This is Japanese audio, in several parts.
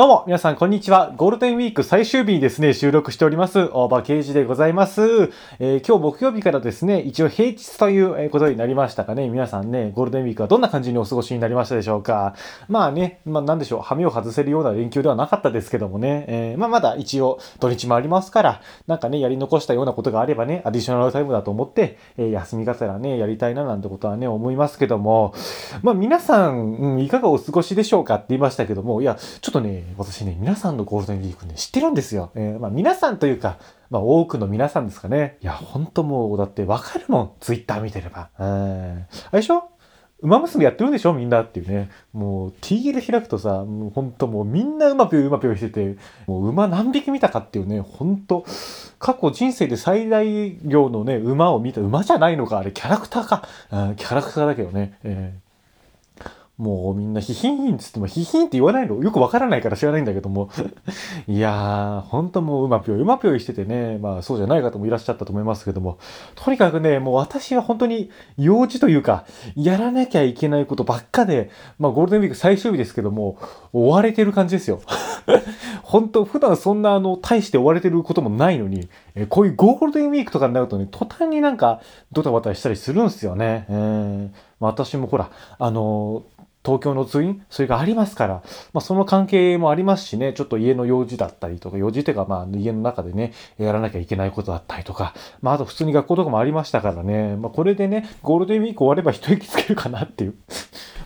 どうも、皆さん、こんにちは。ゴールデンウィーク最終日にですね、収録しております、大場刑事でございます。えー、今日木曜日からですね、一応平日ということになりましたかね。皆さんね、ゴールデンウィークはどんな感じにお過ごしになりましたでしょうか。まあね、まあなんでしょう、羽目を外せるような連休ではなかったですけどもね、えー、まあまだ一応土日もありますから、なんかね、やり残したようなことがあればね、アディショナルタイムだと思って、えー、休みがてらね、やりたいななんてことはね、思いますけども、まあ皆さん、うん、いかがお過ごしでしょうかって言いましたけども、いや、ちょっとね、私ね、皆さんのゴールデンウィークね、知ってるんですよ。えー、まあ皆さんというか、まあ多くの皆さんですかね。いや、ほんともう、だってわかるもん。ツイッター見てれば。うん。あれでしょ？馬娘やってるんでしょ？みんなっていうね。もう TL 開くとさ、もうほんともうみんな馬ぴょ馬ぴょしてて、もう馬何匹見たかっていうね、ほんと、過去人生で最大量のね、馬を見た、馬じゃないのか、あれキャラクターか。うん、キャラクターだけどね。えーもうみんなヒヒンつってもヒヒンって言わないのよくわからないから知らないんだけども いやー、ほんともううまぴょいうまぴょいしててね、まあそうじゃない方もいらっしゃったと思いますけども、とにかくね、もう私は本当に用事というか、やらなきゃいけないことばっかで、まあゴールデンウィーク最終日ですけども、追われてる感じですよ。本当普段そんなあの、大して追われてることもないのに、えこういうゴールデンウィークとかになるとね、途端になんかドタバタしたりするんですよね。えーまあ、私もほら、あのー東京の通院それがありますから、まあ、その関係もありますしね、ちょっと家の用事だったりとか、用事っていうか、まあ、家の中でね、やらなきゃいけないことだったりとか、まあ、あと普通に学校とかもありましたからね、まあ、これでね、ゴールデンウィーク終われば一息つけるかなっていう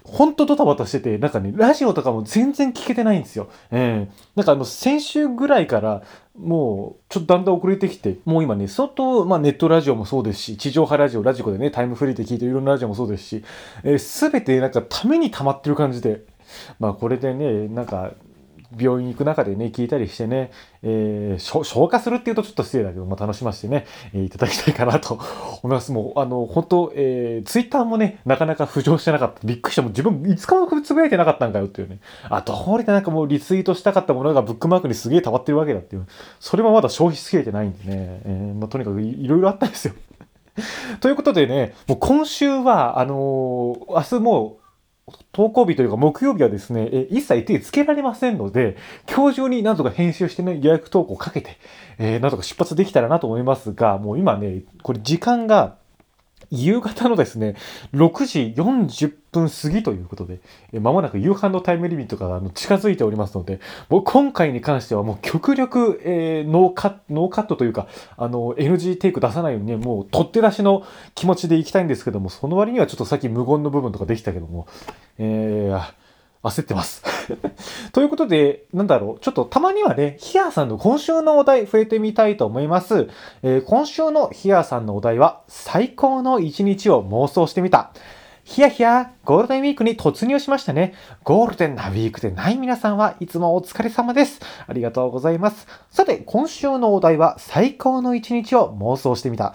ほんとドタバタしてて、なんかね、ラジオとかも全然聞けてないんですよ。ええー、なんかあの、先週ぐらいから、もう、ちょっとだんだん遅れてきて、もう今ね、相当、まあネットラジオもそうですし、地上波ラジオ、ラジコでね、タイムフリーで聞いていろんなラジオもそうですし、えー、全てなんかために溜まってる感じで、まあこれでね、なんか、病院行く中でね、聞いたりしてね、えー、消化するっていうとちょっと失礼だけど、まあ、楽しませてね、えー、いただきたいかなと思います。もう、あの、本当えー、ツイッターもね、なかなか浮上してなかった。びっくりした。もう自分、いつかもつぶやいてなかったんかよっていうね。あ、どうりでなんかもうリツイートしたかったものがブックマークにすげえ溜まってるわけだっていう。それもまだ消費しきれてないんでね、えー、まあ、とにかくいろいろあったんですよ。ということでね、もう今週は、あのー、明日もう、投稿日というか木曜日はですね、え一切手つけられませんので、今日中になんとか編集してね、予約投稿かけて、えー、なんとか出発できたらなと思いますが、もう今ね、これ時間が夕方のですね、6時40分過ぎということで、えまもなく夕飯のタイムリミットが近づいておりますので、もう今回に関してはもう極力、えー、ノーカ、ノーカットというか、あの、NG テイク出さないようにね、もう取って出しの気持ちでいきたいんですけども、その割にはちょっとさっき無言の部分とかできたけども、えー、焦ってます。ということで、なんだろう、ちょっとたまにはね、ヒアさんの今週のお題増えてみたいと思います。えー、今週のヒアさんのお題は、最高の一日を妄想してみた。ヒヤヒヤ、ゴールデンウィークに突入しましたね。ゴールデンなウィークでない皆さんはいつもお疲れ様です。ありがとうございます。さて、今週のお題は最高の一日を妄想してみた。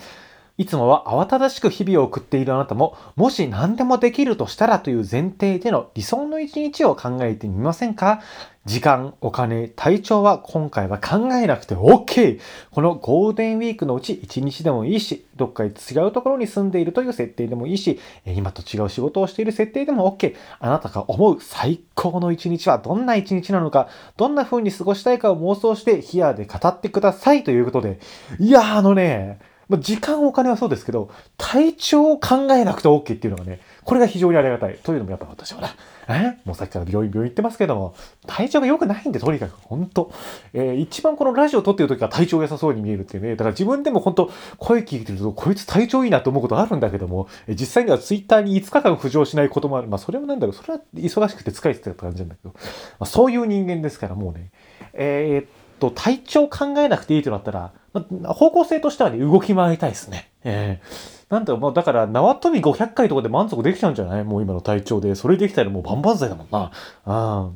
いつもは慌ただしく日々を送っているあなたも、もし何でもできるとしたらという前提での理想の一日を考えてみませんか？時間、お金、体調は今回は考えなくて OK! このゴールデンウィークのうち1日でもいいし、どっか違うところに住んでいるという設定でもいいし、今と違う仕事をしている設定でも OK! あなたが思う最高の一日はどんな一日なのか、どんな風に過ごしたいかを妄想してヒアで語ってくださいということで、いやあのね、まあ、時間お金はそうですけど、体調を考えなくて OK っていうのがね、これが非常にありがたい。というのもやっぱ私はね、え？もうさっきから病院病院行ってますけども、体調が良くないんで、とにかく、本当。えー、一番このラジオ撮ってる時は体調良さそうに見えるっていうね、だから自分でも本当声聞いてると、こいつ体調いいなと思うことあるんだけども、え実際にはツイッターに5日間浮上しないこともある。まあそれもなんだろう、それは忙しくて疲れてたって感じなんだけど、まあ、そういう人間ですからもうね、えー、っと、体調考えなくていいとなったら、ま方向性としてはね、動き回りたいですね。えー、なんだ、もうだから、縄跳び500回とかで満足できちゃうんじゃない？もう今の体調で。それできたらもう万々歳だもんな。あ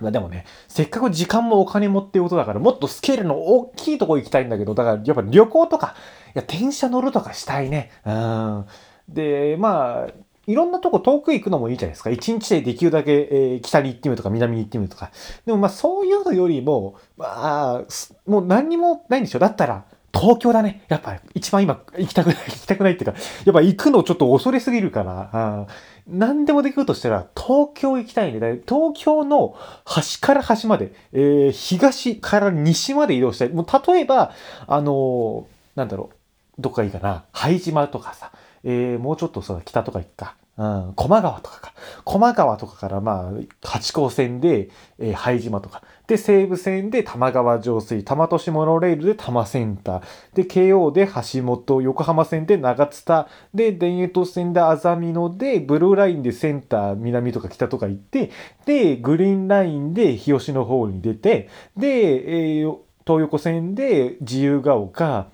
まあでもね、せっかく時間もお金もっていうことだから、もっとスケールの大きいとこ行きたいんだけど、だからやっぱ旅行とか、いや、電車乗るとかしたいね。うん。で、まあ、いろんなとこ遠く行くのもいいじゃないですか。一日でできるだけ、えー、北に行ってみるとか南に行ってみるとか。でもまあそういうのよりも、まあ、もう何にもないんでしょ。だったら、東京だね。やっぱ一番今行きたくない、行きたくないっていうか、やっぱ行くのちょっと恐れすぎるから、あ何でもできるとしたら東京行きたいね。東京の端から端まで、えー、東から西まで移動したい。もう例えば、あのー、なんだろう、どこがいいかな。拝島とかさ、えー、もうちょっとさ、北とか行くか。うん、駒川とかか。駒川とかからまあ、八高線で、えー、拝島とか。で、西武線で玉川上水、玉都市モノレールで多摩センター。で、京王で橋本、横浜線で長津田。で、田園都市線であざみ野で、ブルーラインでセンター、南とか北とか行って、で、グリーンラインで日吉の方に出て、で、えー、東横線で自由が丘、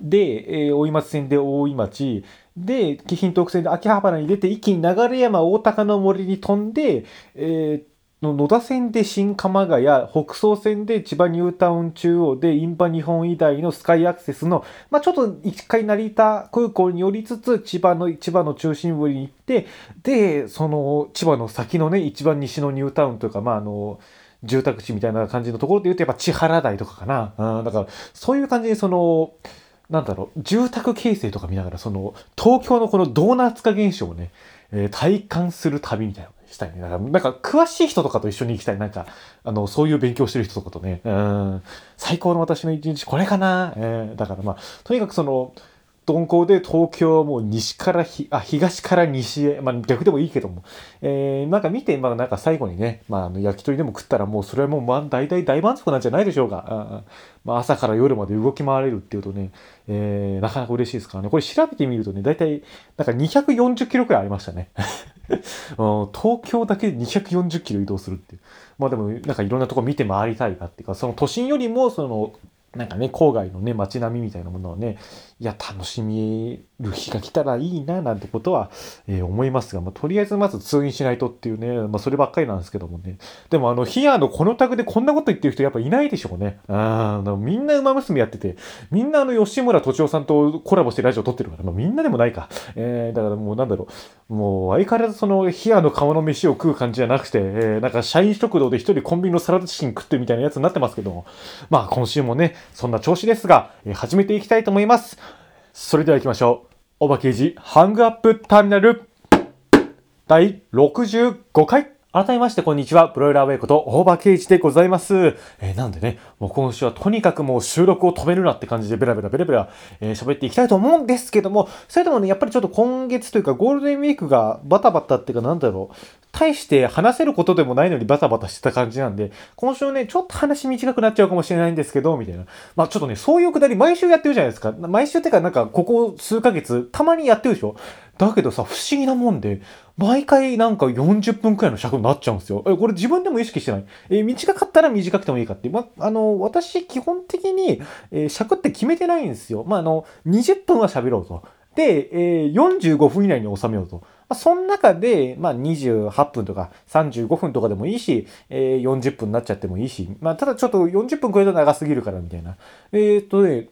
で、えー、大井町線で大井町、で、紀品特線で秋葉原に出て、一気に流山大高の森に飛んで、えー野田線で新鎌ヶ谷、北総線で千葉ニュータウン中央で、インパ日本医大のスカイアクセスの、まあ、ちょっと一回成田空港に寄りつつ、千葉の、千葉の中心部に行って、で、その、千葉の先のね、一番西のニュータウンというか、まあ、あの、住宅地みたいな感じのところで言うと、やっぱ千原台とかかな。うん、だから、そういう感じで、その、なんだろう、住宅形成とか見ながら、その、東京のこのドーナツ化現象をね、えー、体感する旅みたいなのしたいね。だから、なんか、詳しい人とかと一緒に行きたい。なんか、あの、そういう勉強してる人とかとね、うん、最高の私の一日これかな。えー、だからまあ、とにかくその、鈍行で東京はもう西からひ、あ、東から西へ、まあ逆でもいいけども、えー、なんか見て、まあなんか最後にね、まああの焼き鳥でも食ったらもうそれはもうまあ大体大満足なんじゃないでしょうか。あまあ朝から夜まで動き回れるっていうとね、えー、なかなか嬉しいですからね。これ調べてみるとね、大体なんか240キロくらいありましたね。東京だけで240キロ移動するっていう。まあでもなんかいろんなとこ見て回りたいかっていうか、その都心よりもそのなんかね、郊外のね、街並みみたいなものをね、いや、楽しみる日が来たらいいな、なんてことは、えー、思いますが、まあ、とりあえずまず通院しないとっていうね、まあ、そればっかりなんですけどもね。でも、あの、ヒアのこのタグでこんなこと言ってる人やっぱいないでしょうね。あみんな馬娘やってて、みんなあの、吉村敏夫さんとコラボしてラジオ撮ってるから、まあ、みんなでもないか。えー、だからもうなんだろう、もう相変わらずその、ヒアの顔の飯を食う感じじゃなくて、えー、なんか社員食堂で一人コンビニのサラダチキン食ってみたいなやつになってますけども、まあ今週もね、そんな調子ですが、えー、始めていきたいと思います。それでは行きましょう。おばけじハングアップターミナル第65回改めましてこんにちは。ブロイラーウェイこと大場圭一でございます。えー、なんでね、もう今週はとにかくもう収録を止めるなって感じでベラベラベラベラえー、喋っていきたいと思うんですけども、それでもね、やっぱりちょっと今月というかゴールデンウィークがバタバタっていうかなんだろう、大して話せることでもないのにバタバタしてた感じなんで、今週ね、ちょっと話短くなっちゃうかもしれないんですけど、みたいな。まあちょっとね、そういうくだり毎週やってるじゃないですか。毎週ってかなんかここ数ヶ月、たまにやってるでしょだけどさ、不思議なもんで、毎回なんか40分くらいの尺になっちゃうんですよ。え、これ自分でも意識してない？え短かったら短くてもいいかって。ま、あの、私基本的に、えー、尺って決めてないんですよ。まあ、あの、20分は喋ろうと。で、えー、45分以内に収めようと。まあ、その中で、まあ、28分とか35分とかでもいいし、えー、40分になっちゃってもいいし、まあ、ただちょっと40分超えたら長すぎるからみたいな。えー、っとね、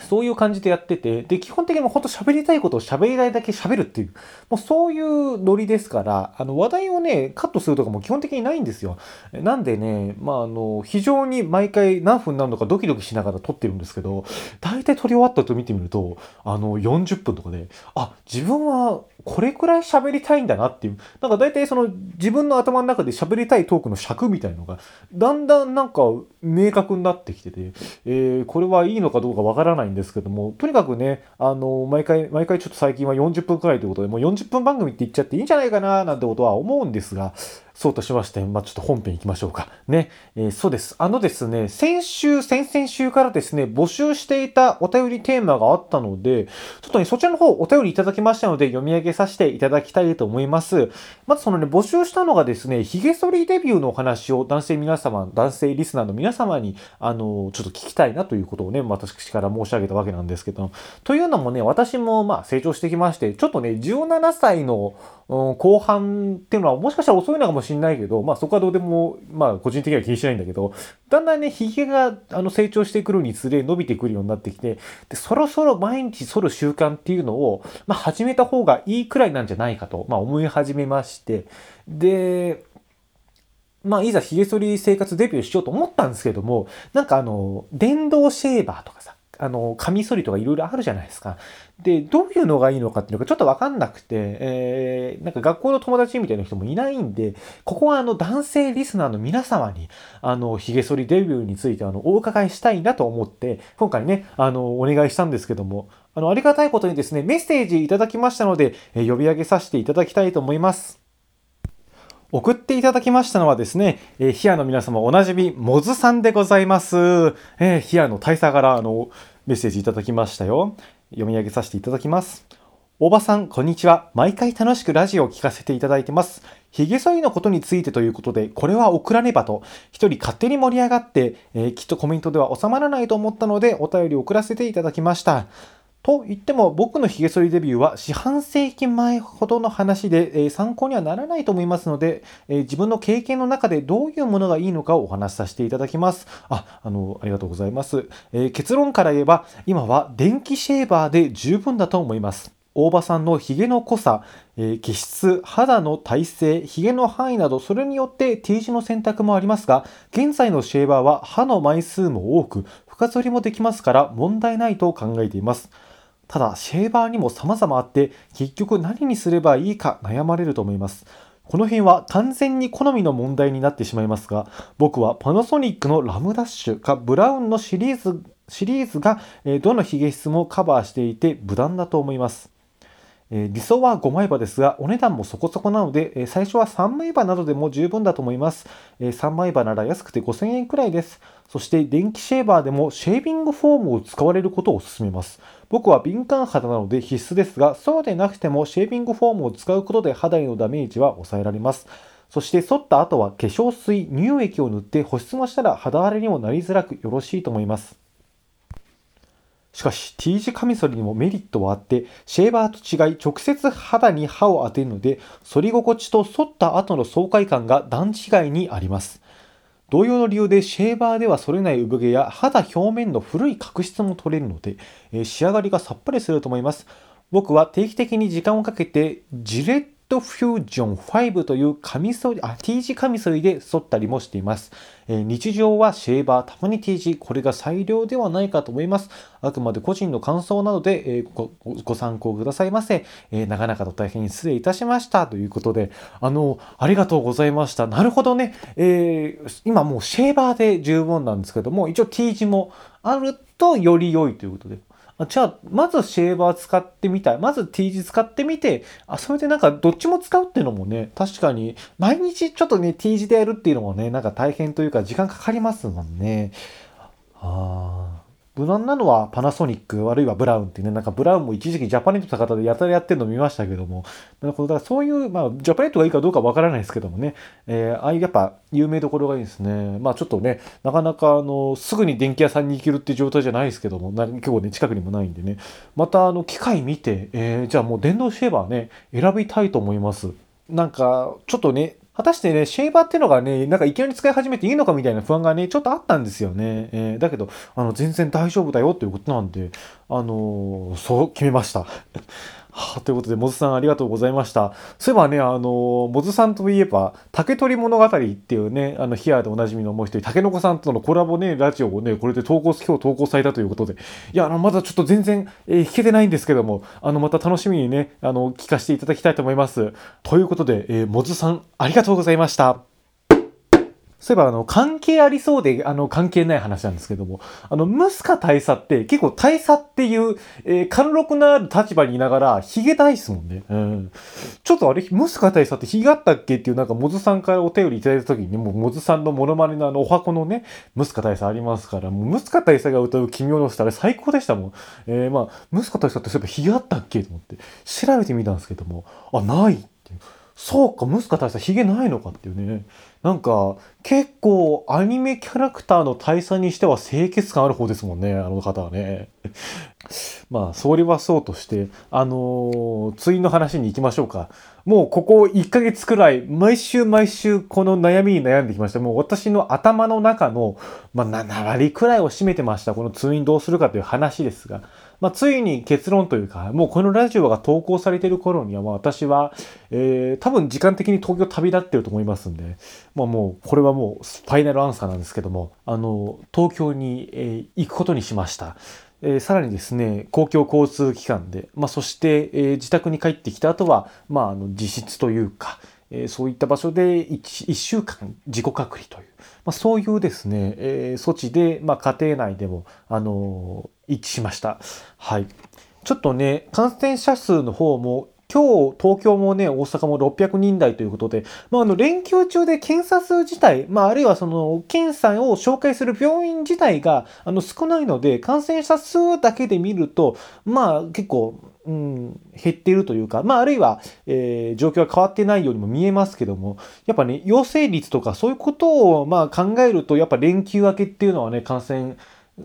そういう感じでやってて、で、基本的にもうほんと喋りたいことを喋りたいだけ喋るっていう、もうそういうノリですから、あの、話題をね、カットするとかも基本的にないんですよ。なんでね、まあ、あの、非常に毎回何分になのかドキドキしながら撮ってるんですけど、大体撮り終わったと見てみると、あの、40分とかで、あ、自分はこれくらい喋りたいんだなっていう、なんか大体その自分の頭の中で喋りたいトークの尺みたいのが、だんだんなんか明確になってきてて、えー、これはいいのかどうかわからないんですけども、とにかくね、あの、毎回、毎回ちょっと最近は40分くらいということで、もう40分番組って言っちゃっていいんじゃないかな、なんてことは思うんですが、そうとしまして、まあ、ちょっと本編行きましょうか。ね。えー、そうです。あのですね、先週、先々週からですね、募集していたお便りテーマがあったので、ちょっとね、そちらの方お便りいただきましたので、読み上げさせていただきたいと思います。まずそのね、募集したのがですね、髭剃りデビューのお話を男性皆様、男性リスナーの皆様に、あの、ちょっと聞きたいなということをね、私から申し上げたわけなんですけど、というのもね、私もまあ成長してきまして、ちょっとね、17歳のうん、後半っていうのはもしかしたら遅いのかもしれないしんないけど、まあそこはどうでも、まあ個人的には気にしないんだけど、だんだんね、髭があの成長してくるにつれ伸びてくるようになってきて、で、そろそろ毎日剃る習慣っていうのを、まあ始めた方がいいくらいなんじゃないかと、まあ思い始めまして、で、まあ、いざ髭剃り生活デビューしようと思ったんですけども、なんかあの、電動シェーバーとか、あの、カミソリとかいろいろあるじゃないですか。で、どういうのがいいのかっていうのがちょっとわかんなくて、えー、なんか学校の友達みたいな人もいないんで、ここはあの男性リスナーの皆様に、あの、髭剃りデビューについてあの、お伺いしたいなと思って、今回ね、あの、お願いしたんですけども、あの、ありがたいことにですね、メッセージいただきましたので、えー、呼び上げさせていただきたいと思います。送っていただきましたのはですね、えー、ヒアの皆様おなじみ、モズさんでございます。えー、ヒアの大佐からあの、メッセージいただきましたよ。読み上げさせていただきます。おばさん、こんにちは。毎回楽しくラジオを聞かせていただいてます。髭剃りのことについてということで、これは送らねばと、一人勝手に盛り上がって、えー、きっとコメントでは収まらないと思ったので、お便りを送らせていただきました。と言っても僕の髭剃りデビューは四半世紀前ほどの話で、えー、参考にはならないと思いますので、えー、自分の経験の中でどういうものがいいのかをお話しさせていただきます。あ、あの、ありがとうございます。えー、結論から言えば、今は電気シェーバーで十分だと思います。大場さんの髭の濃さ、えー、気質、肌の体勢、髭の範囲など、それによって T 字の選択もありますが、現在のシェーバーは刃の枚数も多く、深剃りもできますから問題ないと考えています。ただ、シェーバーにも様々あって、結局何にすればいいか悩まれると思います。この辺は完全に好みの問題になってしまいますが、僕はパナソニックのラムダッシュかブラウンのシリーズシリーズがどのヒゲ質もカバーしていて無難だと思います。え理想は5枚刃ですが、お値段もそこそこなので、え最初は3枚刃などでも十分だと思います。え3枚刃なら安くて5000円くらいです。そして電気シェーバーでもシェービングフォームを使われることを勧めます。僕は敏感肌なので必須ですが、そうでなくてもシェービングフォームを使うことで肌へのダメージは抑えられます。そして剃った後は化粧水、乳液を塗って保湿もしたら肌荒れにもなりづらくよろしいと思います。しかし T 字カミソリにもメリットはあって、シェーバーと違い直接肌に刃を当てるので、反り心地と反った後の爽快感が段違いにあります。同様の理由でシェーバーでは反れない産毛や肌表面の古い角質も取れるので、えー、仕上がりがさっぱりすると思います。僕は定期的に時間をかけてジレットフュージョン5というカミソリ、あ、T 字カミソリで剃ったりもしています。えー、日常はシェーバー、たまに T 字、これが最良ではないかと思います。あくまで個人の感想なので、えー、ごご参考くださいませ。えー、長々と大変失礼いたしましたということで、あの、ありがとうございました。なるほどね。えー、今もうシェーバーで十分なんですけども、一応 T 字もあるとより良いということで。じゃあ、まずシェーバー使ってみたい。まず T 字使ってみて、あ、それでなんかどっちも使うっていうのもね、確かに、毎日ちょっとね、T 字でやるっていうのもね、なんか大変というか時間かかりますもんね。ああ。無難なのはパナソニック、あるいはブラウンっていうね、なんかブラウンも一時期ジャパネットた方でやたらやってるの見ましたけども、なるほど、だからそういう、まあ、ジャパネットがいいかどうかわからないですけどもね、えー、ああいうやっぱ有名どころがいいですね。まあちょっとね、なかなかあの、すぐに電気屋さんに行けるっていう状態じゃないですけども、な結構ね、近くにもないんでね、またあの、機械見て、えー、じゃあもう電動シェーバーね、選びたいと思います。なんか、ちょっとね、果たしてね、シェーバーっていうのがね、なんかいきなり使い始めていいのかみたいな不安がね、ちょっとあったんですよね。えー、だけど、あの、全然大丈夫だよっていうことなんで、あのー、そう決めました。は、ということで、モズさんありがとうございました。そういえばね、あの、モズさんといえば、竹取物語っていうね、あの、ヒアでおなじみのもう一人、竹の子さんとのコラボね、ラジオをね、これで投稿、今日投稿されたということで、いや、あの、まだちょっと全然、えー、弾けてないんですけども、あの、また楽しみにね、あの、聞かせていただきたいと思います。ということで、えー、モズさん、ありがとうございました。そういえば、あの、関係ありそうで、あの、関係ない話なんですけども、あの、ムスカ大佐って結構大佐っていう、えー、貫禄のある立場にいながら、ヒゲ大っすもんね。うん。ちょっとあれ、ムスカ大佐ってヒゲあったっけっていうなんか、モズさんからお便りいただいた時に、もう、モズさんのモノマネのあの、お箱のね、ムスカ大佐ありますから、もう、ムスカ大佐が歌う君を乗せたら最高でしたもん。えー、まあ、ムスカ大佐ってそういえばヒゲあったっけと思って、調べてみたんですけども、あ、ないって。そうか、ムスカ大佐ヒゲないのかっていうね。なんか、結構アニメキャラクターの大佐にしては清潔感ある方ですもんね、あの方はね。まあ、それはそうとして、あのー、次の話に行きましょうか。もうここ1ヶ月くらい、毎週毎週この悩みに悩んできました。もう私の頭の中の、まあ、7割くらいを占めてました。この通院どうするかという話ですが。まあ、ついに結論というか、もうこのラジオが投稿されている頃には、私は、えー、多分時間的に東京旅立ってると思いますんで、まあ、もう、これはもうファイナルアンサーなんですけども、あの、東京に、えー、行くことにしました。えー、さらにですね、公共交通機関で、まあ、そして、えー、自宅に帰ってきた後は、まあ、あの自室というか、えー、そういった場所で 1, 1週間自己隔離という、まあ、そういうですね、えー、措置で、まあ、家庭内でも、あの、一致しました。はい。ちょっとね、感染者数の方も今日、東京もね、大阪も600人台ということで、まあ、あの、連休中で検査数自体、まあ、あるいはその、検査を紹介する病院自体が、あの、少ないので、感染者数だけで見ると、まあ、結構、うん、減っているというか、まあ、あるいは、えー、状況が変わってないようにも見えますけども、やっぱね、陽性率とかそういうことを、まあ、考えると、やっぱ連休明けっていうのはね、感染、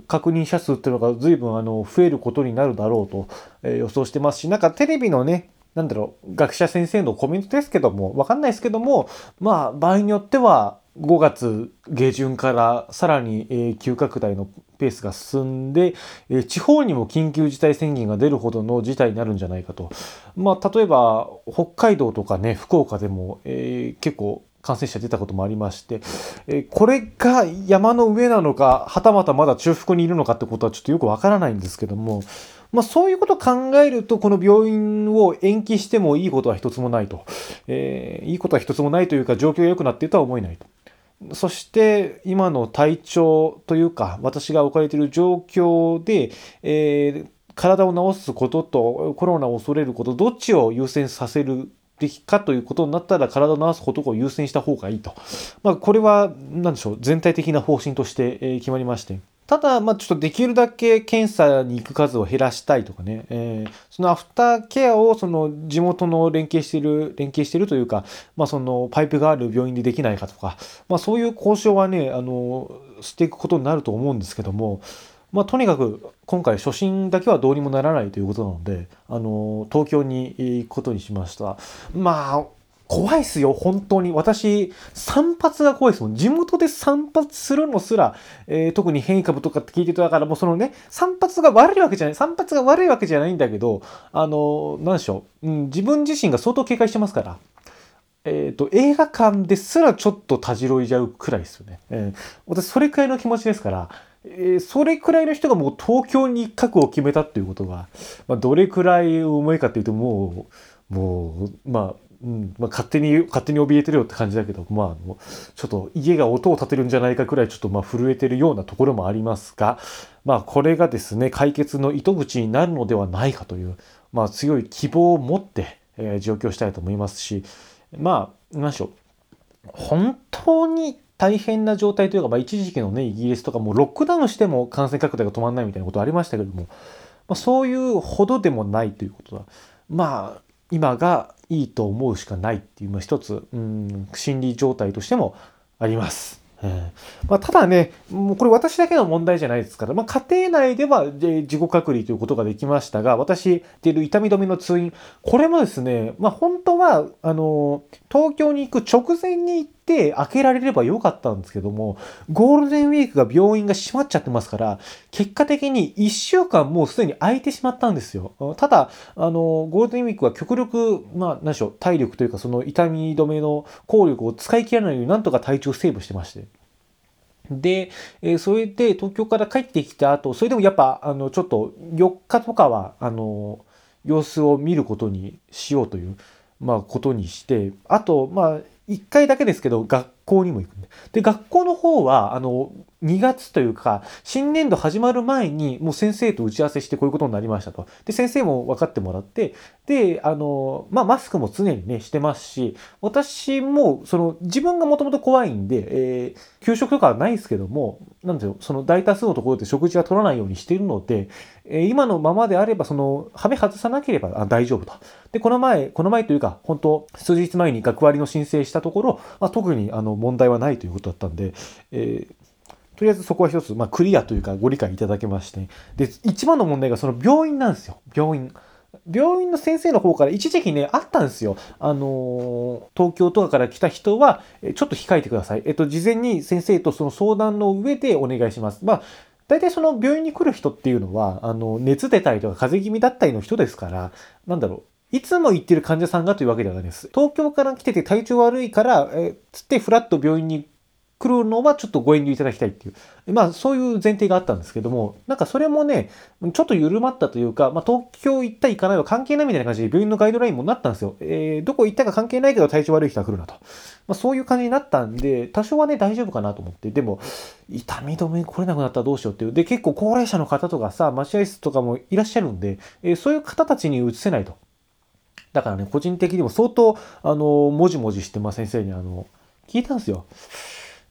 確認者数っていうのが随分あの増えることになるだろうと、え、予想してますし、なんかテレビのね、なんだろう、学者先生のコメントですけども、わかんないですけども、まあ、場合によっては、5月下旬からさらに、え、急拡大のペースが進んで、え、地方にも緊急事態宣言が出るほどの事態になるんじゃないかと。まあ、例えば、北海道とかね、福岡でも、えー、結構感染者出たこともありまして、えこれが山の上なのか、はたまたまだ中腹にいるのかってことはちょっとよくわからないんですけども、まあ、そういうことを考えると、この病院を延期してもいいことは一つもないと。えー、いいことは一つもないというか、状況が良くなっているとは思えないと。そして今の体調というか私が置かれている状況で、えー、体を治すこととコロナを恐れることどっちを優先させるべきかということになったら体を治すことを優先した方がいいと。まあ、これは何でしょう全体的な方針として決まりまして。ただ、まあ、ちょっとできるだけ検査に行く数を減らしたいとかね、えー、そのアフターケアをその地元の連携している、連携しているというか、まあ、そのパイプがある病院でできないかとか、まあ、そういう交渉はね、あの、していくことになると思うんですけども、まあ、とにかく今回初診だけはどうにもならないということなので、あの、東京に行くことにしました。まあ、怖いっすよ、本当に。私、散髪が怖いですもん。地元で散髪するのすら、えー、特に変異株とかって聞いてたから、もうそのね、散髪が悪いわけじゃない、散髪が悪いわけじゃないんだけど、あの、なんでしょう、うん、自分自身が相当警戒してますから。えっ、ー、と、映画館ですらちょっとたじろいじゃうくらいですよね。えー、私、それくらいの気持ちですから、え、それくらいの人がもう東京に覚悟を決めたっていうことが、まあ、どれくらい重いかっていうと、もう、もう、まあ、うんまあ、勝手に勝手に怯えてるよって感じだけど、まあ、あのちょっと家が音を立てるんじゃないかくらいちょっとまあ震えてるようなところもありますが、まあ、これがですね解決の糸口になるのではないかという、まあ、強い希望を持って、えー、上京したいと思いますしまあ何でしょう。本当に大変な状態というか、まあ、一時期のねイギリスとかもロックダウンしても感染拡大が止まらないみたいなことありましたけども、まあ、そういうほどでもないということだ。まあ今がいいと思うしかないっていう、まあ、一つ、うん、心理状態としてもあります。まあ、ただね、もうこれ私だけの問題じゃないですから、まあ、家庭内では自己隔離ということができましたが、私、ている痛み止めの通院、これもですね、まあ、本当は、あの、東京に行く直前に行って開けられればよかったんですけども、ゴールデンウィークが病院が閉まっちゃってますから、結果的に1週間もうすでに空いてしまったんですよ。ただ、あの、ゴールデンウィークは極力、まあ、何でしょう、体力というか、その痛み止めの効力を使い切らないようになんとか体調セーブしてまして。で、えー、それで東京から帰ってきた後、それでもやっぱ、あの、ちょっと4日とかは、あの、様子を見ることにしようという、まあ、ことにして、あと、まあ、1回だけですけど、学校にも行くんで。で、学校の方は、あの、2月というか、新年度始まる前に、もう先生と打ち合わせしてこういうことになりましたと。で、先生も分かってもらって、で、あの、まあ、マスクも常にね、してますし、私も、その、自分がもともと怖いんで、えー、給食とかはないですけども、なんでしょう、その大多数のところで食事は取らないようにしているので、えー、今のままであれば、その、はめ外さなければあ大丈夫と。で、この前、この前というか、本当数日前に学割の申請したところ、まあ、特にあの問題はないということだったんで、えーとりあえずそこは一つ、まあ、クリアというかご理解いただけまして、で、一番の問題がその病院なんですよ。病院。病院の先生の方から一時期ね、あったんですよ。あのー、東京とかから来た人は、ちょっと控えてください。えっと、事前に先生とその相談の上でお願いします。まあ、大体その病院に来る人っていうのは、あの、熱出たりとか風邪気味だったりの人ですから、なんだろう。いつも行ってる患者さんがというわけではないです。東京から来てて体調悪いから、えつってフラッと病院に来るのはちょっとご遠慮いただきたいっていう、まあそういう前提があったんですけども、なんかそれもね、ちょっと緩まったというか、まあ東京行った行かないは関係ないみたいな感じで病院のガイドラインもなったんですよ。えー、どこ行ったか関係ないけど体調悪い人は来るなと。まあそういう感じになったんで、多少はね大丈夫かなと思って、でも、痛み止め来れなくなったらどうしようっていう。で、結構高齢者の方とかさ、待合室とかもいらっしゃるんで、えー、そういう方たちに移せないと。だからね、個人的にも相当、あの、もじもじして、まあ先生にあの、聞いたんですよ。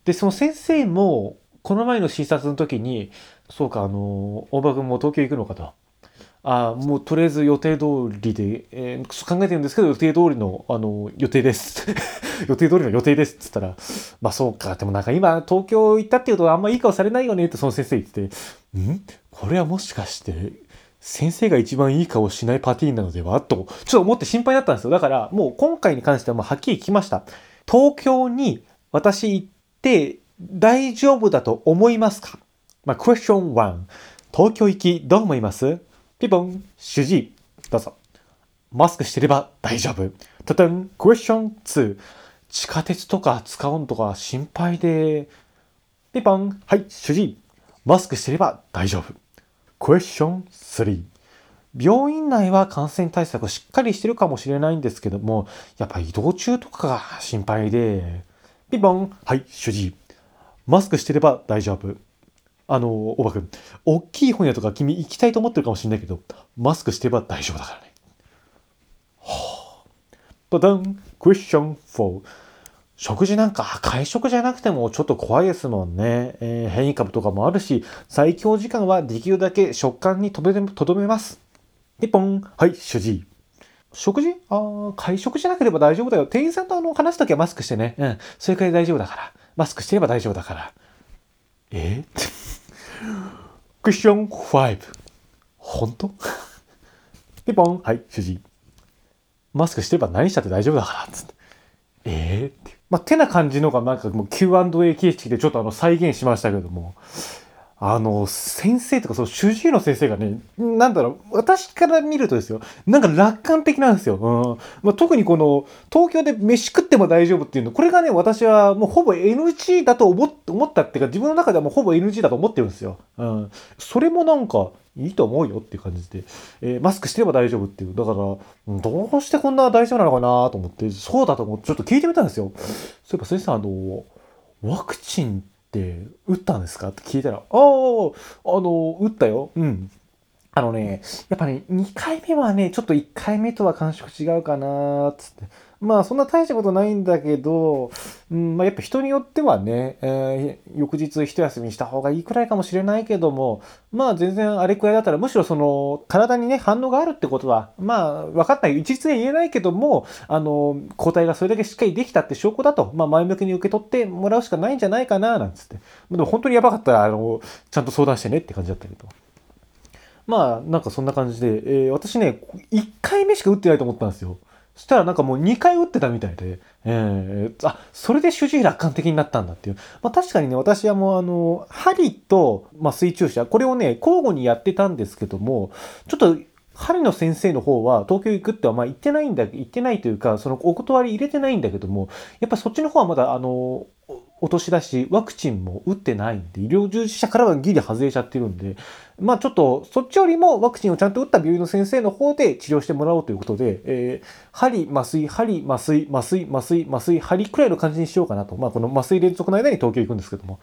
で、その先生も、この前の診察の時に、そうか、あの、大場君も東京行くのかと。あもうとりあえず予定通りで、えー、考えてるんですけど予定通りのあの予定です。予定通りの予定です。っつったらまあそうか。でもなんか今東京行ったっていうとあんまいい顔されないよね。ってその先生言ってて。ん？これはもしかして先生が一番いい顔しないパーティーなのでは？とちょっと思って心配だったんですよ。だからもう今回に関してはもうはっきり聞きました。東京に私って大丈夫だと思いますか？まあ、クエスチョン1。東京行きどう思います？ピポン、主治医どうぞ。マスクしてれば大丈夫。たたん、クエスチョン2。地下鉄とか使うんとか心配で。ピポン、はい、主治医マスクしてれば大丈夫。クエスチョン3。病院内は感染対策しっかりしてるかもしれないんですけども、やっぱ移動中とかが心配で。ピンポン、はい、主治医マスクしてれば大丈夫。あの、おばくん、大きい本屋とか君行きたいと思ってるかもしれないけど、マスクしてれば大丈夫だからね。はあ。バダン、クエスチョン4。食事なんか会食じゃなくてもちょっと怖いですもんね。えー、変異株とかもあるし、最強時間はできるだけ食感にとどめます。一本、はい、主治医食事？ああ、会食じゃなければ大丈夫だよ。店員さんとあの話すときはマスクしてね。うん。それくらい大丈夫だから。マスクしてれば大丈夫だから。え？クッション5。本当？ピポン。はい、主治マスクしてれば何したって大丈夫だから。つって。え？えー、って。まあ、てな感じのがなんかもう Q&A 形式でちょっとあの再現しましたけども。あの、先生とか、その主治医の先生がね、なんだろう、私から見るとですよ、なんか楽観的なんですよ。うんまあ、特にこの、東京で飯食っても大丈夫っていうの、これがね、私はもうほぼ NG だと思思ったっていうか、自分の中ではもうほぼ NG だと思ってるんですよ。うん。それもなんか、いいと思うよっていう感じで、えー、マスクしてれば大丈夫っていう。だから、どうしてこんな大丈夫なのかなと思って、そうだと思って、ちょっと聞いてみたんですよ。そういえば先生、あの、ワクチンって打ったんですか？って聞いたら、ああ、あの、打ったよ。うん。あのね、やっぱね、2回目はね、ちょっと1回目とは感触違うかなつって。まあ、そんな大したことないんだけど、うん、まあ、やっぱ人によってはね、えー、翌日一休みした方がいいくらいかもしれないけども、まあ、全然あれくらいだったら、むしろその、体にね、反応があるってことは、まあ、分かった。一律で言えないけども、あの、抗体がそれだけしっかりできたって証拠だと、まあ、前向きに受け取ってもらうしかないんじゃないかな、なんつって。でも本当にやばかったら、あの、ちゃんと相談してねって感じだったけど。まあ、なんかそんな感じで、えー、私ね、1回目しか打ってないと思ったんですよ。そしたらなんかもう2回打ってたみたいで、えー、あ、それで主治医楽観的になったんだっていう。まあ確かにね、私はもうあの、針と、まあ、水中車、これをね、交互にやってたんですけども、ちょっと、針の先生の方は東京行くってはまあ言ってないんだ、言ってないというか、そのお断り入れてないんだけども、やっぱそっちの方はまだあの、お年だし、ワクチンも打ってないんで、医療従事者からはギリ外れちゃってるんで、まあちょっと、そっちよりもワクチンをちゃんと打った病院の先生の方で治療してもらおうということで、えー、針、麻酔、針、麻酔、麻酔、麻酔、麻酔、針くらいの感じにしようかなと。まあこの麻酔連続の間に東京行くんですけども、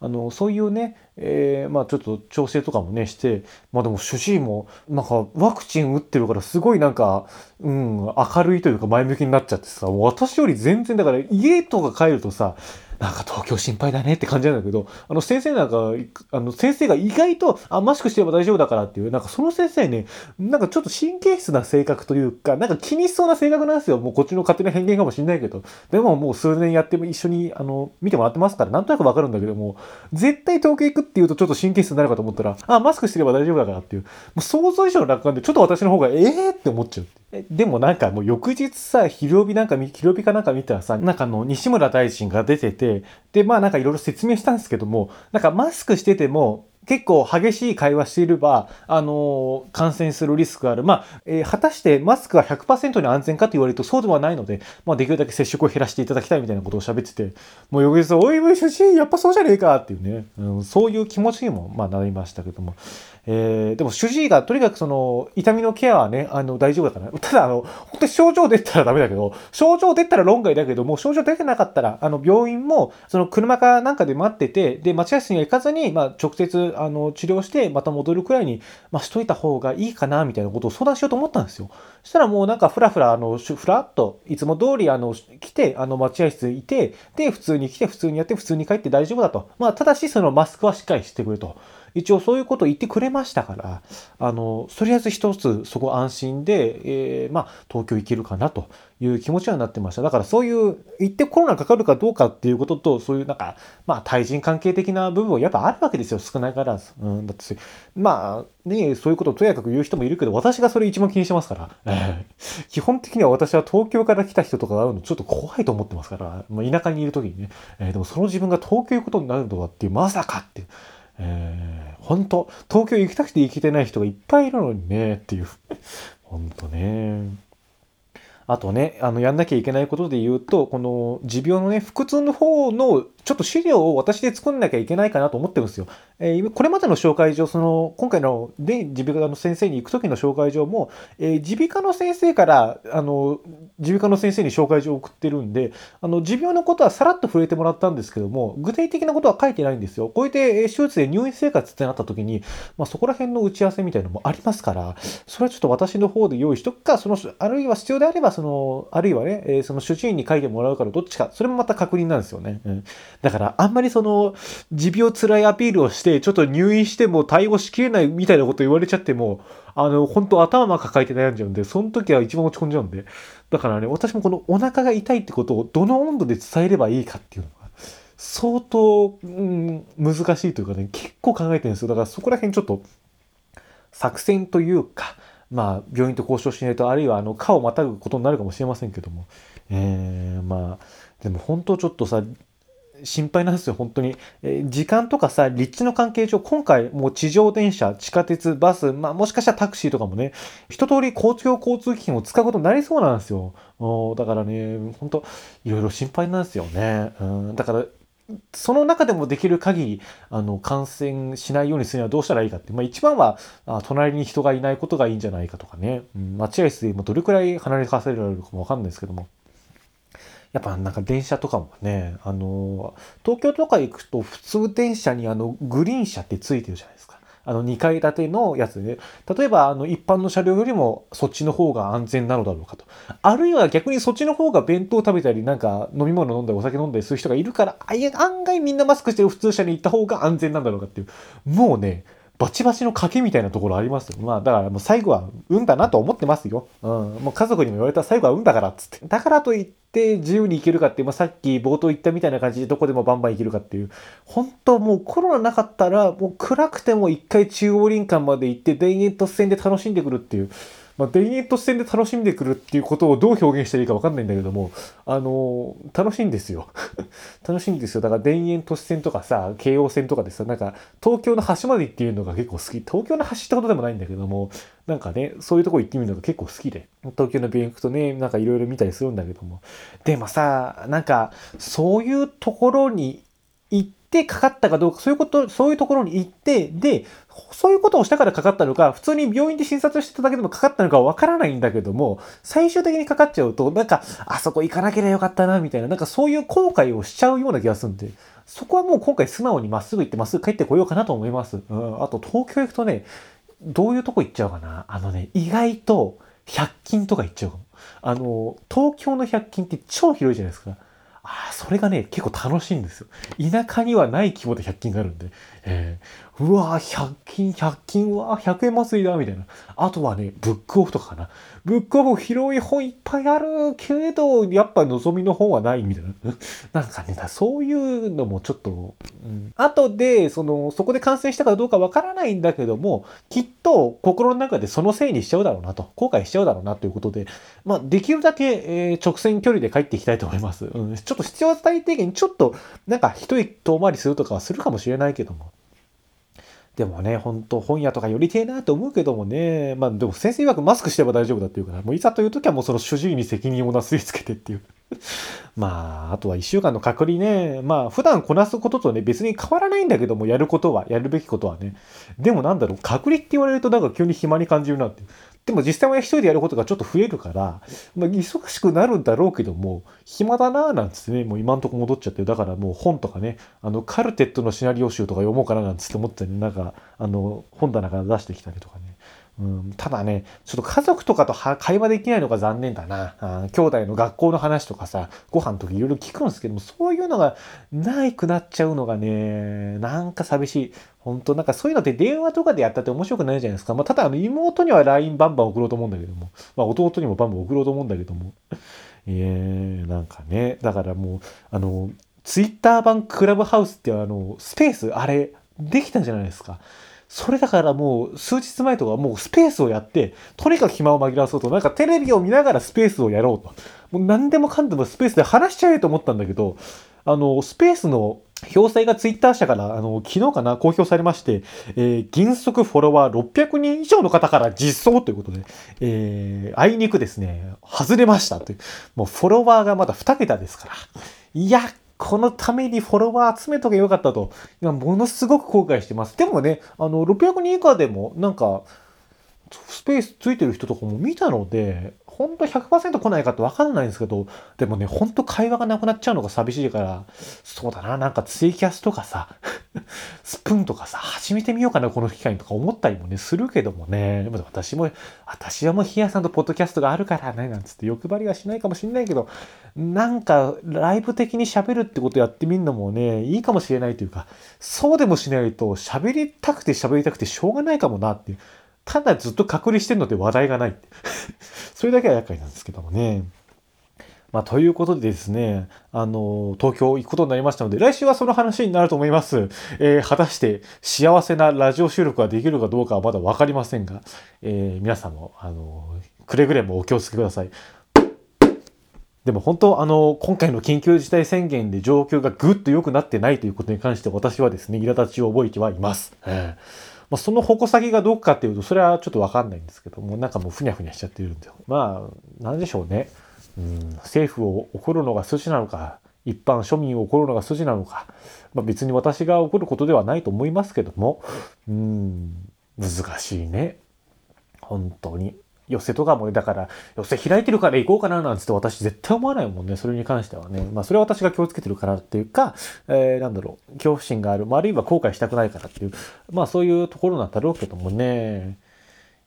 あの、そういうね、えー、まあちょっと調整とかもね、して、まあでも主治医も、なんかワクチン打ってるからすごいなんか、うん、明るいというか前向きになっちゃってさ、私より全然だから家とか帰るとさ、なんか東京心配だねって感じなんだけど、あの先生なんか、あの先生が意外と、あ、マスクしてれば大丈夫だからっていう、なんかその先生ね、なんかちょっと神経質な性格というか、なんか気にしそうな性格なんですよ。もうこっちの勝手な偏見かもしんないけど。でももう数年やっても一緒に、あの、見てもらってますから、なんとなくわかるんだけども、絶対東京行くっていうとちょっと神経質になるかと思ったら、あ、マスクしてれば大丈夫だからっていう、もう想像以上の楽観で、ちょっと私の方が、ええー、って思っちゃう。でもなんかもう翌日さ、昼帯なんか、昼帯かなんか見たらさ、なんかあの、西村大臣が出てて、で、まあなんかいろいろ説明したんですけども、なんかマスクしてても、結構激しい会話していれば、あのー、感染するリスクがある。まあ、えー、果たしてマスクが100%に安全かと言われるとそうではないので、まあ、できるだけ接触を減らしていただきたいみたいなことを喋ってて、もう翌日、おいおい、主治医、やっぱそうじゃねえかっていうね、うん、そういう気持ちにも、まあ、なりましたけども。えー、でも主治医がとにかくその痛みのケアはね、あの大丈夫だから、ただあの、本当に症状出たらダメだけど、症状出たら論外だけどもう、症状出てなかったら、あの病院もその車かなんかで待ってて、で、待合室には行かずに、まあ直接あの治療してまた戻るくらいに、まあしといた方がいいかな、みたいなことを相談しようと思ったんですよ。そしたらもうなんかふらふら、あの、ふらっと、いつも通りあの、来て、あの待合室いて、で、普通に来て、普通にやって、普通に帰って大丈夫だと。まあただしそのマスクはしっかりしてくれと。一応そういうことを言ってくれましたから、あの、とりあえず一つそこ安心で、えー、まあ、東京行けるかなという気持ちはなってました。だからそういう、行ってコロナかかるかどうかっていうことと、そういうなんか、まあ、対人関係的な部分はやっぱあるわけですよ、少なからず。うん、だって、まあ、ね、そういうことをとやかく言う人もいるけど、私がそれ一番気にしてますから。基本的には私は東京から来た人とかが会うのちょっと怖いと思ってますから、まあ、田舎にいる時にね、えー、でもその自分が東京行くことになるのはっていう、まさかっていう。えー、本当東京行きたくて行けてない人がいっぱいいるのにね、っていう。本当ね。あとね、あの、やんなきゃいけないことで言うと、この持病のね、腹痛の方のちょっと資料を私で作んなきゃいけないかなと思ってるんですよ。えー、これまでの紹介状、その、今回ので耳鼻科の先生に行く時の紹介状も、えー、耳鼻科の先生から、あの、耳鼻科の先生に紹介状を送ってるんで、あの、持病のことはさらっと触れてもらったんですけども、具体的なことは書いてないんですよ。こうやって、え手術で入院生活ってなった時に、まあ、そこら辺の打ち合わせみたいなのもありますから、それはちょっと私の方で用意しとくか、その、あるいは必要であれば、その、あるいはね、えー、その主治医に書いてもらうからどっちか、それもまた確認なんですよね。うん、だから、あんまりその、持病辛いアピールをして、ちょっと入院しても対応しきれないみたいなこと言われちゃっても、あの、本当頭抱えて悩んじゃうんで、その時は一番落ち込んじゃうんで。だからね、私もこのお腹が痛いってことをどの温度で伝えればいいかっていうのが、相当、うん、難しいというかね、結構考えてるんですよ。だからそこら辺ちょっと、作戦というか、まあ、病院と交渉しないと、あるいは、あの、科をまたぐことになるかもしれませんけども、えー、まあ、でも本当ちょっとさ、心配なんですよ、本当に。えー、時間とかさ、立地の関係上、今回もう地上電車、地下鉄、バス、まあもしかしたらタクシーとかもね、一通り公共交通機関を使うことになりそうなんですよ。だからね、本当いろいろ心配なんですよね。うん、だから、その中でもできる限り、あの、感染しないようにするにはどうしたらいいかって。まあ一番は、あ隣に人がいないことがいいんじゃないかとかね。うん、待合室でもどれくらい離れかせられるかもわかんないですけども。やっぱなんか電車とかもね、あの、東京とか行くと普通電車にあのグリーン車ってついてるじゃないですか。あの2階建てのやつで、例えばあの一般の車両よりもそっちの方が安全なのだろうかと。あるいは逆にそっちの方が弁当食べたりなんか飲み物飲んだりお酒飲んだりする人がいるから、案外みんなマスクしてる普通車に行った方が安全なんだろうかっていう。もうね、バチバチの賭けみたいなところあります？よ。まあ、だからもう最後は運だなと思ってますよ。うん。もう家族にも言われたら最後は運だからっつって。だからといって自由に行けるかって、まあ、さっき冒頭言ったみたいな感じでどこでもバンバン行けるかっていう。本当もうコロナなかったら、もう暗くても一回中央林間まで行って田園突線で楽しんでくるっていう。まあ、田園都市線で楽しんでくるっていうことをどう表現したらいいか分かんないんだけども、あのー、楽しいんですよ。楽しいんですよ。だから田園都市線とかさ、京王線とかでさ、なんか東京の端まで行っていうのが結構好き。東京の端ってことでもないんだけども、なんかね、そういうとこ行ってみるのが結構好きで。東京の病院行くとね、なんかいろいろ見たりするんだけども。でもさ、なんか、そういうところに行ってかかったかどうか、そういうこと、そういうところに行って、で、そういうことをしたからかかったのか、普通に病院で診察してただけでもかかったのかわからないんだけども、最終的にかかっちゃうと、なんか、あそこ行かなければよかったな、みたいな、なんかそういう後悔をしちゃうような気がするんで、そこはもう今回素直にまっすぐ行ってまっすぐ帰ってこようかなと思います。うん。あと東京行くとね、どういうとこ行っちゃうかな。あのね、意外と100均とか行っちゃうかも。あの、東京の100均って超広いじゃないですか。ああ、それがね、結構楽しいんですよ。田舎にはない規模で100均があるんで。えー、うわぁ、100均、100均、は100円祭りだ、みたいな。あとはね、ブックオフとかかな。ブックオフ広い本いっぱいあるけど、やっぱ望みの本はないみたいな。なんかね、そういうのもちょっと、うん、後で、その、そこで感染したかどうかわからないんだけども、きっと心の中でそのせいにしちゃうだろうなと、後悔しちゃうだろうなということで、まあ、できるだけ、えー、直線距離で帰っていきたいと思います。うん、ちょっと必要最低限、ちょっと、なんか一人遠回りするとかはするかもしれないけども、でもね、本当本屋とか寄りてえなと思うけどもね、まあでも先生曰くマスクしてれば大丈夫だっていうから、もういざという時はもうその主治医に責任をなすりつけてっていう。まあ、あとは1週間の隔離ね、まあ普段こなすこととね、別に変わらないんだけども、やることは、やるべきことはね。でもなんだろう、隔離って言われるとなんか急に暇に感じるなって。でも実際は一人でやることがちょっと増えるから、まあ、忙しくなるんだろうけども、暇だなぁなんつってね、もう今んとこ戻っちゃって、だからもう本とかね、あの、カルテットのシナリオ集とか読もうかななんつって思ってね、なんか、あの、本棚から出してきたりとかね。うん、ただね、ちょっと家族とかと会話できないのが残念だな。あ兄弟の学校の話とかさ、ご飯とかいろいろ聞くんですけども、そういうのがないくなっちゃうのがね、なんか寂しい。本当なんかそういうのって電話とかでやったって面白くないじゃないですか。まあ、ただあの妹には LINE バンバン送ろうと思うんだけども、まあ、弟にもバンバン送ろうと思うんだけども。えー、なんかね、だからもう、あの、ツイッター版クラブハウスってあの、スペース、あれ、できたじゃないですか。それだからもう数日前とかもうスペースをやって、とにかく暇を紛らわそうと、なんかテレビを見ながらスペースをやろうと。もう何でもかんでもスペースで話しちゃえと思ったんだけど、あの、スペースの詳細がツイッター社から、あの、昨日かな、公表されまして、えー、原則フォロワー600人以上の方から実装ということで、えー、あいにくですね、外れましたという。もうフォロワーがまだ2桁ですから。いや、このためにフォロワー集めとけよかったと、今ものすごく後悔してます。でもね、あの、600人以下でも、なんか、スペースついてる人とかも見たので、本当100%来ないかってわかんないんですけど、でもね、ほんと会話がなくなっちゃうのが寂しいから、そうだな、なんかツイキャスとかさ、スプーンとかさ、始めてみようかな、この機会にとか思ったりもね、するけどもね、でも私も、私はもうヒヤさんとポッドキャストがあるからね、なんつって欲張りはしないかもしんないけど、なんかライブ的に喋るってことやってみるのもね、いいかもしれないというか、そうでもしないと喋りたくて喋りたくてしょうがないかもなっていう。ただずっと隔離してるので話題がない。それだけは厄介なんですけどもね。まあ、ということでですね、あの、東京行くことになりましたので、来週はその話になると思います。えー、果たして幸せなラジオ収録ができるかどうかはまだわかりませんが、えー、皆さんも、あの、くれぐれもお気をつけください。でも本当、あの、今回の緊急事態宣言で状況がぐっと良くなってないということに関して私はですね、苛立ちを覚えてはいます。えーまあ、その矛先がどこかっていうと、それはちょっとわかんないんですけども、なんかもうふにゃふにゃしちゃってるんで。まあ、なんでしょうね。うん、政府を怒るのが筋なのか、一般庶民を怒るのが筋なのか、まあ、別に私が怒ることではないと思いますけども、うん、難しいね。本当に。寄せとかもね、だから、寄せ開いてるから行こうかななんつって私絶対思わないもんね、それに関してはね。まあ、それは私が気をつけてるからっていうか、えー、なんだろう、恐怖心がある、まあ、あるいは後悔したくないからっていう、まあ、そういうところなんだろうけどもね。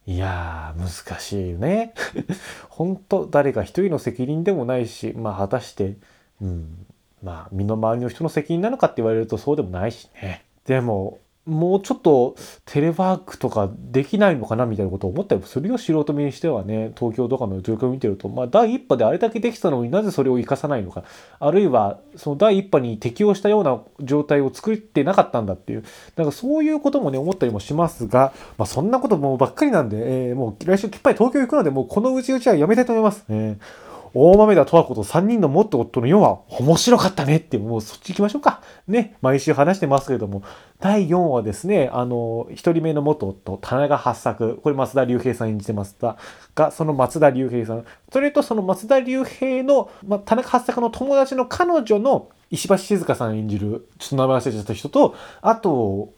いやー、難しいよね。本当誰か一人の責任でもないし、まあ、果たして、うん、まあ、身の回りの人の責任なのかって言われるとそうでもないしね。でも、もうちょっとテレワークとかできないのかなみたいなことを思ったりもするよ。素人目にしてはね東京とかの状況を見てると。まあ第一波であれだけできたのになぜそれを生かさないのか。あるいはその第一波に適応したような状態を作ってなかったんだっていう。なんかそういうこともね思ったりもしますが、まあ、そんなこともばっかりなんで、えー、もう来週きっぱり東京行くのでもうこのうちうちはやめたいと思います。えー。大豆田十和子と3人の元夫の4は面白かったねって、もうそっち行きましょうか。ね、毎週話してますけれども、第4話ですね、あの、1人目の元夫、田中八作、これ松田龍平さん演じてますが、その松田龍平さん、それとその松田龍平の、ま田中八作の友達の彼女の石橋静香さん演じる、ちょっと名前忘れちゃった人と、あと、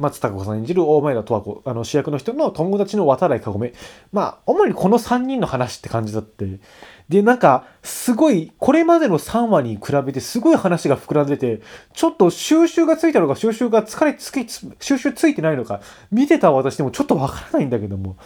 松たか子さん演じる大前田十和子、あの主役の人の友達の渡来かごめ。まあ、主にこの3人の話って感じだって。で、なんか、すごい、これまでの3話に比べてすごい話が膨らんでて、ちょっと収集がついたのか、収集が疲れつき、収集ついてないのか、見てた私でもちょっとわからないんだけども。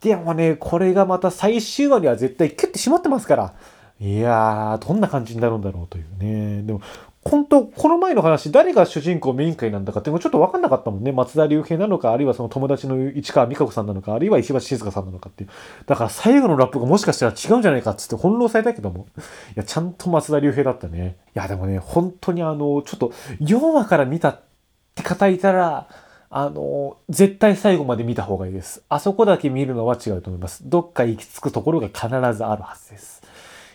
でもね、これがまた最終話には絶対キュッてしまってますから。いやー、どんな感じになるんだろうというね。でも、本当この前の話、誰が主人公メイン会なんだかっていうのちょっと分かんなかったもんね。松田龍平なのか、あるいはその友達の市川美香子さんなのか、あるいは石橋静香さんなのかっていう。だから最後のラップがもしかしたら違うんじゃないかっつって翻弄されたけども。いや、ちゃんと松田龍平だったね。いや、でもね、本当にあの、ちょっと4話から見たって方いたら、あの、絶対最後まで見た方がいいです。あそこだけ見るのは違うと思います。どっか行き着くところが必ずあるはずです。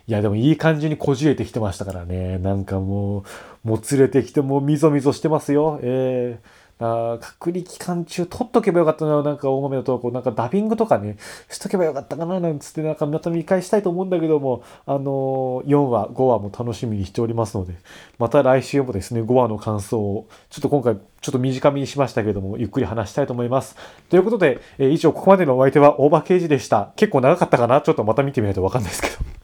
いや、でもいい感じにこじれてきてましたからね。なんかもう、もつれてきてもうみぞみぞしてますよ。えー、あ隔離期間中撮っとけばよかったな、なんか大豆の投稿、なんかダビングとかね、しとけばよかったかな、なんつって、なんかまた見返したいと思うんだけども、あのー、4話、5話も楽しみにしておりますので、また来週もですね、5話の感想を、ちょっと今回、ちょっと短めにしましたけども、ゆっくり話したいと思います。ということで、えー、以上、ここまでのお相手は大場刑事でした。結構長かったかな？ちょっとまた見てみないとわかんないですけど。